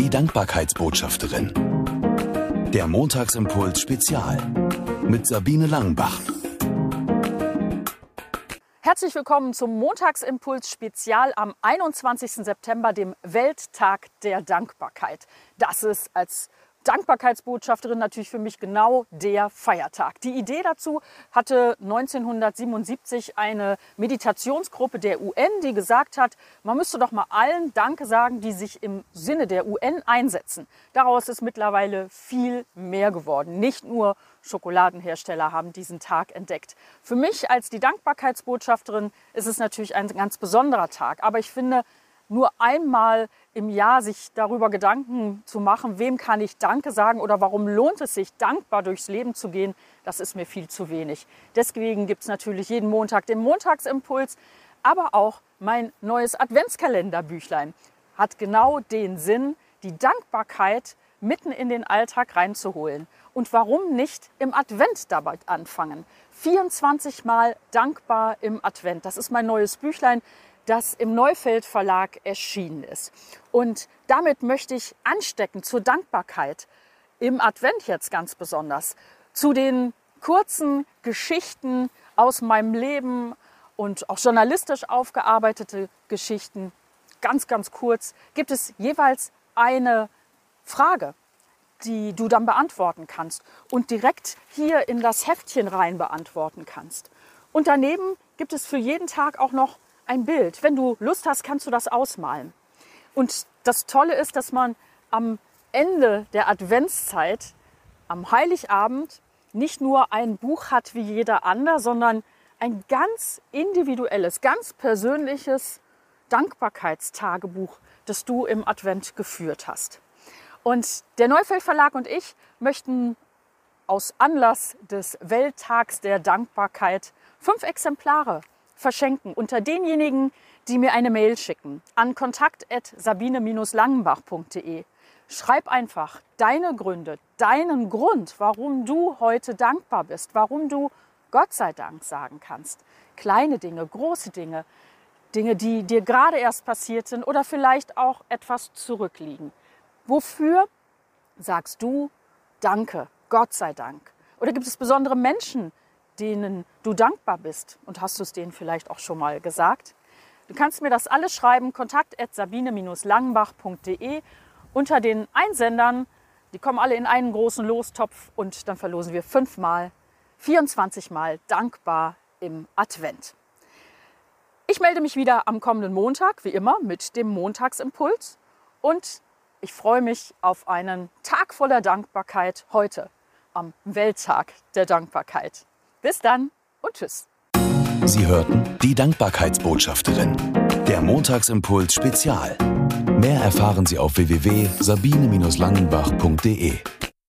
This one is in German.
Die Dankbarkeitsbotschafterin. Der Montagsimpuls Spezial mit Sabine Langenbach. Herzlich willkommen zum Montagsimpuls Spezial am 21. September, dem Welttag der Dankbarkeit. Das ist als Dankbarkeitsbotschafterin natürlich für mich genau der Feiertag. Die Idee dazu hatte 1977 eine Meditationsgruppe der UN, die gesagt hat, man müsste doch mal allen Danke sagen, die sich im Sinne der UN einsetzen. Daraus ist mittlerweile viel mehr geworden. Nicht nur Schokoladenhersteller haben diesen Tag entdeckt. Für mich als die Dankbarkeitsbotschafterin ist es natürlich ein ganz besonderer Tag. Aber ich finde, nur einmal im Jahr sich darüber Gedanken zu machen, wem kann ich Danke sagen oder warum lohnt es sich, dankbar durchs Leben zu gehen, das ist mir viel zu wenig. Deswegen gibt es natürlich jeden Montag den Montagsimpuls, aber auch mein neues Adventskalenderbüchlein hat genau den Sinn, die Dankbarkeit mitten in den Alltag reinzuholen. Und warum nicht im Advent dabei anfangen? 24 Mal dankbar im Advent. Das ist mein neues Büchlein das im Neufeld Verlag erschienen ist. Und damit möchte ich anstecken zur Dankbarkeit im Advent jetzt ganz besonders, zu den kurzen Geschichten aus meinem Leben und auch journalistisch aufgearbeitete Geschichten. Ganz, ganz kurz gibt es jeweils eine Frage, die du dann beantworten kannst und direkt hier in das Heftchen rein beantworten kannst. Und daneben gibt es für jeden Tag auch noch ein Bild. Wenn du Lust hast, kannst du das ausmalen. Und das Tolle ist, dass man am Ende der Adventszeit, am Heiligabend, nicht nur ein Buch hat wie jeder andere, sondern ein ganz individuelles, ganz persönliches Dankbarkeitstagebuch, das du im Advent geführt hast. Und der Neufeld Verlag und ich möchten aus Anlass des Welttags der Dankbarkeit fünf Exemplare verschenken unter denjenigen, die mir eine Mail schicken an kontakt@sabine-langenbach.de. Schreib einfach deine Gründe, deinen Grund, warum du heute dankbar bist, warum du Gott sei Dank sagen kannst. Kleine Dinge, große Dinge, Dinge, die dir gerade erst passiert sind oder vielleicht auch etwas zurückliegen. Wofür sagst du Danke, Gott sei Dank? Oder gibt es besondere Menschen, denen du dankbar bist. Und hast du es denen vielleicht auch schon mal gesagt? Du kannst mir das alles schreiben, kontakt.sabine-langenbach.de unter den Einsendern. Die kommen alle in einen großen Lostopf und dann verlosen wir fünfmal, 24 Mal dankbar im Advent. Ich melde mich wieder am kommenden Montag, wie immer, mit dem Montagsimpuls und ich freue mich auf einen Tag voller Dankbarkeit heute am Welttag der Dankbarkeit. Bis dann und tschüss. Sie hörten die Dankbarkeitsbotschafterin. Der Montagsimpuls Spezial. Mehr erfahren Sie auf www.sabine-langenbach.de.